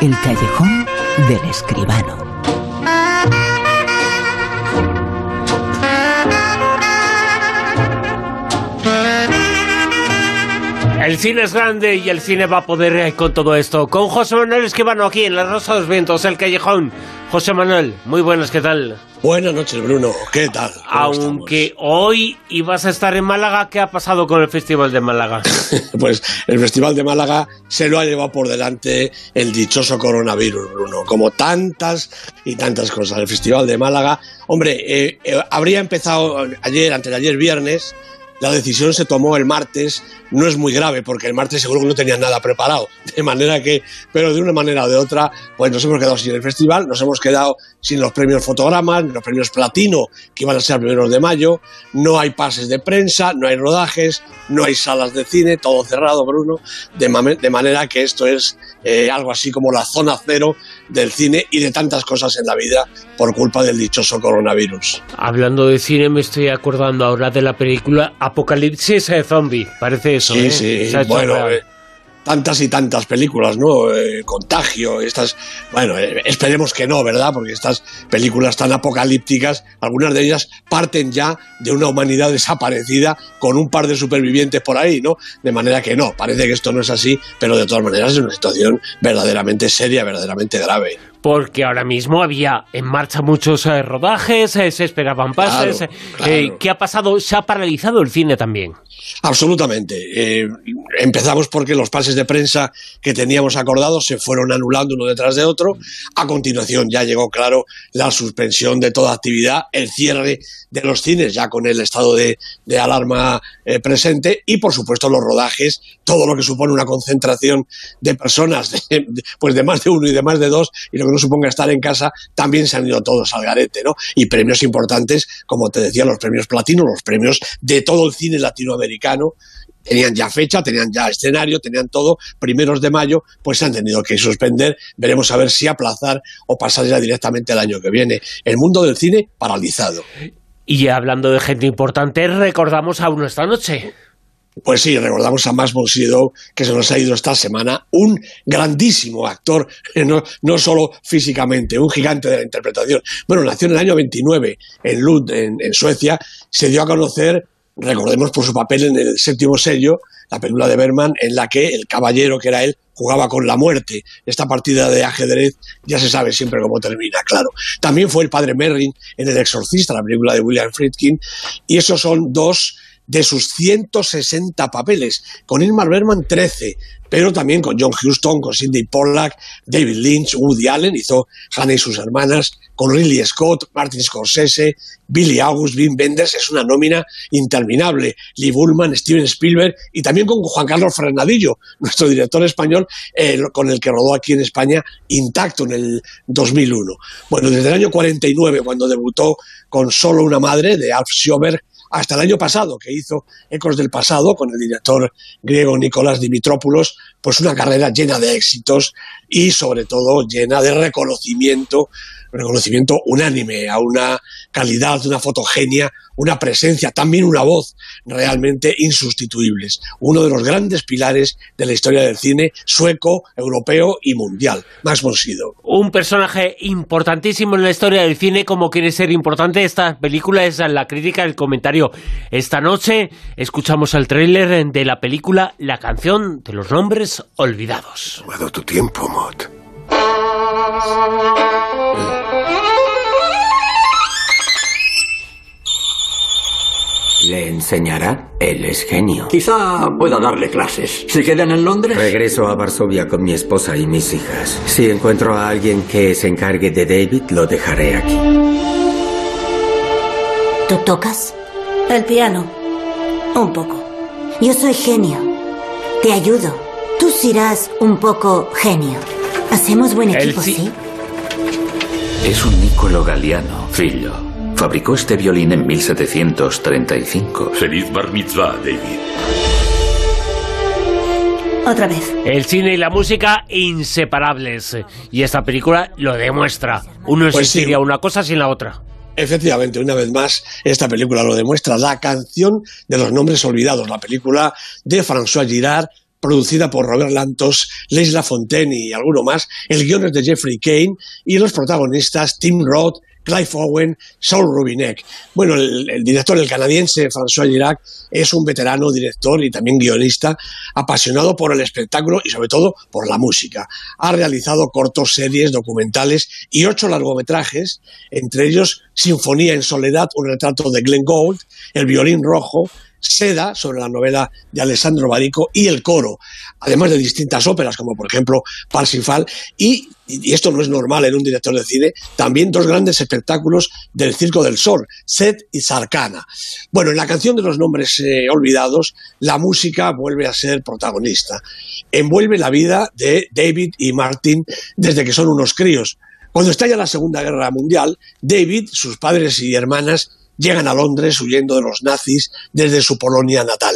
El callejón del escribano. El cine es grande y el cine va a poder eh, con todo esto. Con José Manuel Esquivano aquí en La Rosa de los Vientos, El Callejón. José Manuel, muy buenas, ¿qué tal? Buenas noches, Bruno. ¿Qué tal? Aunque hoy ibas a estar en Málaga, ¿qué ha pasado con el Festival de Málaga? pues el Festival de Málaga se lo ha llevado por delante el dichoso coronavirus, Bruno. Como tantas y tantas cosas. El Festival de Málaga, hombre, eh, eh, habría empezado ayer, antes de ayer viernes, la decisión se tomó el martes, no es muy grave porque el martes seguro que no tenían nada preparado, de manera que, pero de una manera o de otra, pues nos hemos quedado sin el festival, nos hemos quedado sin los premios fotogramas, los premios platino que iban a ser primeros de mayo, no hay pases de prensa, no hay rodajes, no hay salas de cine, todo cerrado, Bruno, de, de manera que esto es eh, algo así como la zona cero del cine y de tantas cosas en la vida por culpa del dichoso coronavirus. Hablando de cine, me estoy acordando ahora de la película Apocalipsis Zombie. Parece eso. Sí, ¿eh? sí. Bueno, eh, tantas y tantas películas, ¿no? Eh, contagio, estas. Bueno, esperemos que no, ¿verdad? Porque estas películas tan apocalípticas, algunas de ellas parten ya de una humanidad desaparecida con un par de supervivientes por ahí, ¿no? De manera que no, parece que esto no es así, pero de todas maneras es una situación verdaderamente seria, verdaderamente grave porque ahora mismo había en marcha muchos rodajes, se esperaban pases. ¿Qué ha pasado? Se ha paralizado el cine también. Absolutamente. Eh, empezamos porque los pases de prensa que teníamos acordados se fueron anulando uno detrás de otro. A continuación ya llegó claro la suspensión de toda actividad, el cierre de los cines ya con el estado de, alarma eh, presente y por supuesto los rodajes, todo lo que supone una concentración de personas, de, pues de más de uno y de más de dos y lo que no suponga estar en casa, también se han ido todos al garete, ¿no? Y premios importantes, como te decía, los premios platino, los premios de todo el cine latinoamericano, tenían ya fecha, tenían ya escenario, tenían todo, primeros de mayo, pues se han tenido que suspender, veremos a ver si aplazar o pasar ya directamente el año que viene. El mundo del cine paralizado. Y hablando de gente importante, recordamos a uno esta noche. Pues sí, recordamos a Max von que se nos ha ido esta semana, un grandísimo actor, no, no solo físicamente, un gigante de la interpretación. Bueno, nació en el año 29 en Lund, en, en Suecia, se dio a conocer recordemos por su papel en el séptimo sello, la película de Berman, en la que el caballero que era él jugaba con la muerte. Esta partida de ajedrez ya se sabe siempre cómo termina, claro. También fue el padre Merrin en El Exorcista, la película de William Friedkin, y esos son dos de sus 160 papeles. Con Ingmar Bergman 13, pero también con John Huston, con Sidney Pollack, David Lynch, Woody Allen, hizo Hannah y sus hermanas, con Ridley Scott, Martin Scorsese, Billy August, Wim Wenders, es una nómina interminable. Lee Bullman, Steven Spielberg y también con Juan Carlos Fernadillo, nuestro director español, eh, con el que rodó aquí en España intacto en el 2001. Bueno, desde el año 49, cuando debutó con Solo una madre de Alf Schober, hasta el año pasado, que hizo Ecos del Pasado con el director griego Nicolás Dimitropoulos, pues una carrera llena de éxitos y sobre todo llena de reconocimiento reconocimiento unánime a una calidad, una fotogenia, una presencia, también una voz realmente insustituibles. Uno de los grandes pilares de la historia del cine sueco, europeo y mundial, Max von Un personaje importantísimo en la historia del cine, como quiere ser importante esta película, es la crítica, el comentario. Esta noche escuchamos el tráiler de la película La canción de los nombres olvidados. Tomado tu tiempo, Mott. ¿Le enseñará? Él es genio. Quizá pueda darle clases. ¿Se quedan en Londres? Regreso a Varsovia con mi esposa y mis hijas. Si encuentro a alguien que se encargue de David, lo dejaré aquí. ¿Tú tocas? El piano. Un poco. Yo soy genio. Te ayudo. Tú serás un poco genio. Hacemos buen equipo, ¿sí? Es un Nicolo Galiano, figlio. Fabricó este violín en 1735. Feliz bar mitzvah, David. Otra vez. El cine y la música inseparables. Y esta película lo demuestra. Uno pues existiría una cosa sin la otra. Efectivamente, una vez más, esta película lo demuestra. La canción de los nombres olvidados, la película de François Girard, producida por Robert Lantos, Les Lafontaine y alguno más. El guion es de Jeffrey Kane y los protagonistas Tim Roth, Clive Owen, Saul Rubinek. Bueno, el, director, el canadiense François Girac, es un veterano director y también guionista, apasionado por el espectáculo y sobre todo por la música. Ha realizado cortos, series, documentales y ocho largometrajes, entre ellos Sinfonía en Soledad, un retrato de Glenn Gould, El violín rojo, Seda, sobre la novela de Alessandro Barico, y El coro, además de distintas óperas, como por ejemplo Parsifal, y, y esto no es normal en un director de cine, también dos grandes espectáculos del Circo del Sol, Set y Sarcana. Bueno, en la canción de los nombres eh, olvidados, la música vuelve a ser protagonista. Envuelve la vida de David y Martin desde que son unos críos. Cuando estalla la Segunda Guerra Mundial, David, sus padres y hermanas llegan a Londres huyendo de los nazis desde su Polonia natal.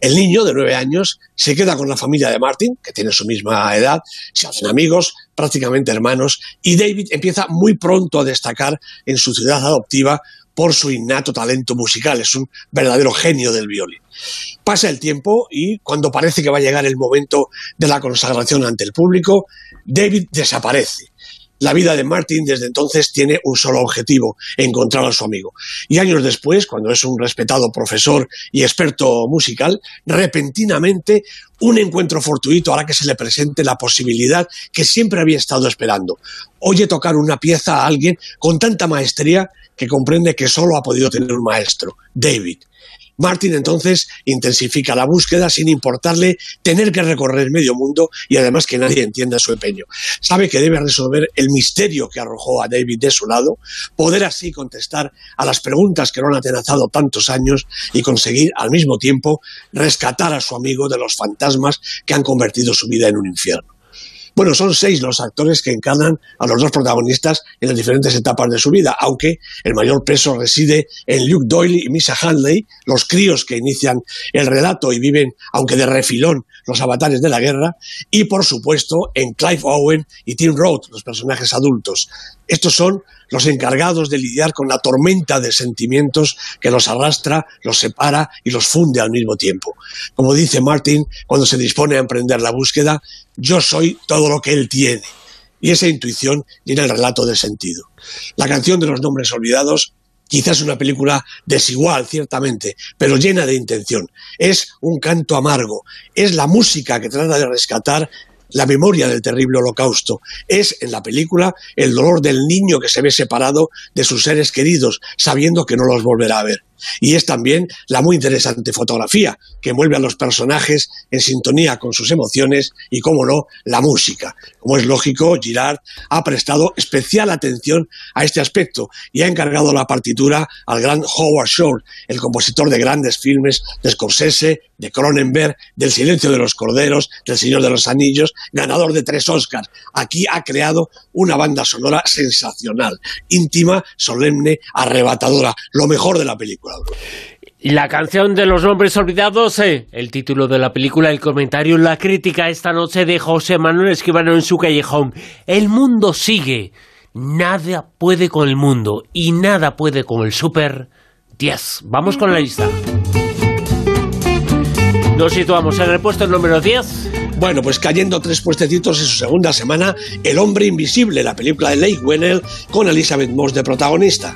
El niño, de nueve años, se queda con la familia de Martin, que tiene su misma edad, se hacen amigos, prácticamente hermanos, y David empieza muy pronto a destacar en su ciudad adoptiva por su innato talento musical, es un verdadero genio del violín. Pasa el tiempo y cuando parece que va a llegar el momento de la consagración ante el público, David desaparece la vida de Martin desde entonces tiene un solo objetivo, encontrar a su amigo. Y años después, cuando es un respetado profesor y experto musical, repentinamente un encuentro fortuito hará que se le presente la posibilidad que siempre había estado esperando. Oye tocar una pieza a alguien con tanta maestría que comprende que solo ha podido tener un maestro, David. Martin entonces intensifica la búsqueda sin importarle tener que recorrer medio mundo y además que nadie entienda su empeño. Sabe que debe resolver el misterio que arrojó a David de su lado, poder así contestar a las preguntas que lo han atenazado tantos años y conseguir al mismo tiempo rescatar a su amigo de los fantasmas que han convertido su vida en un infierno. Bueno, son seis los actores que encarnan a los dos protagonistas en las diferentes etapas de su vida, aunque el mayor peso reside en Luke Doyle y Misa Hanley, los críos que inician el relato y viven, aunque de refilón, los avatares de la guerra, y por supuesto en Clive Owen y Tim Roth, los personajes adultos. Estos son los encargados de lidiar con la tormenta de sentimientos que los arrastra, los separa y los funde al mismo tiempo. Como dice Martin cuando se dispone a emprender la búsqueda, yo soy todo lo que él tiene. Y esa intuición llena el relato de sentido. La canción de los nombres olvidados quizás una película desigual, ciertamente, pero llena de intención. Es un canto amargo, es la música que trata de rescatar la memoria del terrible holocausto. Es en la película el dolor del niño que se ve separado de sus seres queridos, sabiendo que no los volverá a ver. Y es también la muy interesante fotografía, que mueve a los personajes en sintonía con sus emociones y, como no, la música. Como es lógico, Girard ha prestado especial atención a este aspecto y ha encargado la partitura al gran Howard Shore, el compositor de grandes filmes de Scorsese, de Cronenberg, del Silencio de los Corderos, del Señor de los Anillos, ganador de tres Oscars. Aquí ha creado una banda sonora sensacional, íntima, solemne, arrebatadora, lo mejor de la película. La canción de los nombres olvidados, eh, el título de la película, el comentario, la crítica esta noche de José Manuel Esquivano en su callejón. El mundo sigue. Nada puede con el mundo y nada puede con el Super 10. Vamos con la lista. Nos situamos en el puesto número 10. Bueno, pues cayendo tres puestecitos en su segunda semana, El hombre invisible, la película de Lake Wennell con Elizabeth Moss de protagonista.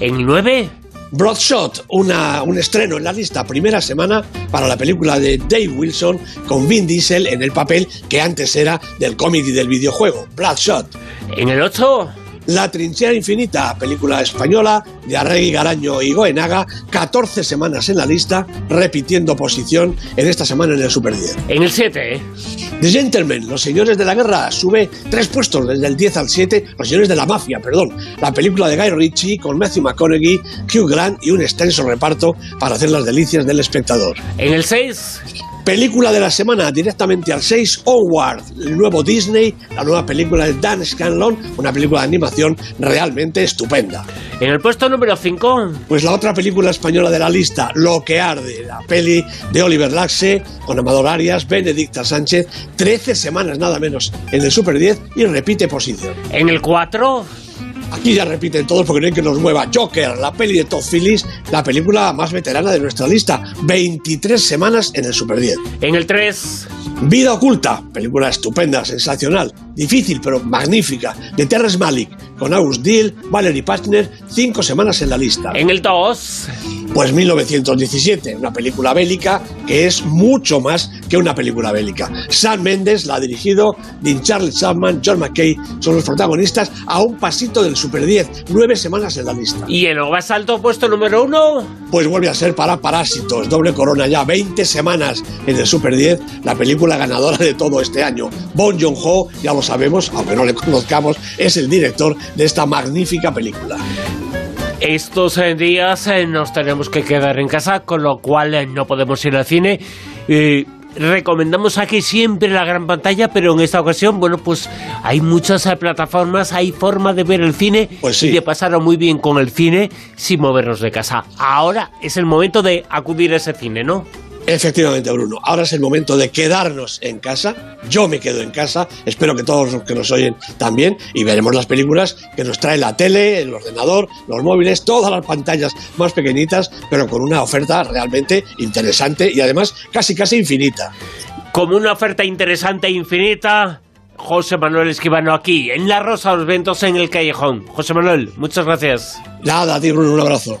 En el 9. Broadshot, una, un estreno en la lista primera semana para la película de Dave Wilson con Vin Diesel en el papel que antes era del cómic y del videojuego, Bloodshot. En el 8. La trinchera infinita, película española de Arregui Garaño y Goenaga, 14 semanas en la lista, repitiendo posición en esta semana en el Super 10. En el 7. The Gentlemen, Los Señores de la Guerra, sube tres puestos desde el 10 al 7, Los Señores de la Mafia, perdón, la película de Guy Ritchie con Matthew McConaughey, Hugh Grant y un extenso reparto para hacer las delicias del espectador. En el 6. Película de la semana, directamente al 6, Onward, el nuevo Disney, la nueva película de Dan Scanlon, una película de animación realmente estupenda. En el puesto número 5. Pues la otra película española de la lista, Lo que arde, la peli de Oliver Laxe, con Amador Arias, Benedicta Sánchez, 13 semanas nada menos en el Super 10 y repite posición. En el 4. Aquí ya repiten todos porque no hay que nos mueva. Joker, la peli de Todd Phillips, la película más veterana de nuestra lista. 23 semanas en el Super 10. En el 3. Vida oculta, película estupenda, sensacional, difícil pero magnífica, de Terrence Malick, con August Deal, Valerie Pachner, cinco semanas en la lista. En el 2. Pues 1917, una película bélica que es mucho más que una película bélica. Sam Mendes la ha dirigido, Dean Charles Chapman, John McKay son los protagonistas a un pasito del Super 10, nueve semanas en la lista. ¿Y el más alto puesto número uno? Pues vuelve a ser para Parásitos, doble corona ya, 20 semanas en el Super 10, la película ganadora de todo este año. Bon Joon-ho, ya lo sabemos, aunque no le conozcamos, es el director de esta magnífica película. Estos eh, días eh, nos tenemos que quedar en casa, con lo cual eh, no podemos ir al cine. Recomendamos aquí siempre la gran pantalla, pero en esta ocasión, bueno, pues hay muchas plataformas, hay forma de ver el cine Pues y de pasar muy bien con el cine sin movernos de casa. Ahora es el momento de acudir a ese cine, ¿no? Efectivamente, Bruno. Ahora es el momento de quedarnos en casa. Yo me quedo en casa. Espero que todos los que nos oyen también. Y veremos las películas que nos trae la tele, el ordenador, los móviles, todas las pantallas más pequeñitas, pero con una oferta realmente interesante y además casi casi infinita. Como una oferta interesante e infinita, José Manuel Esquivano aquí, en La Rosa de los Vientos, en el Callejón. José Manuel, muchas gracias. Nada, a ti, Bruno, un abrazo.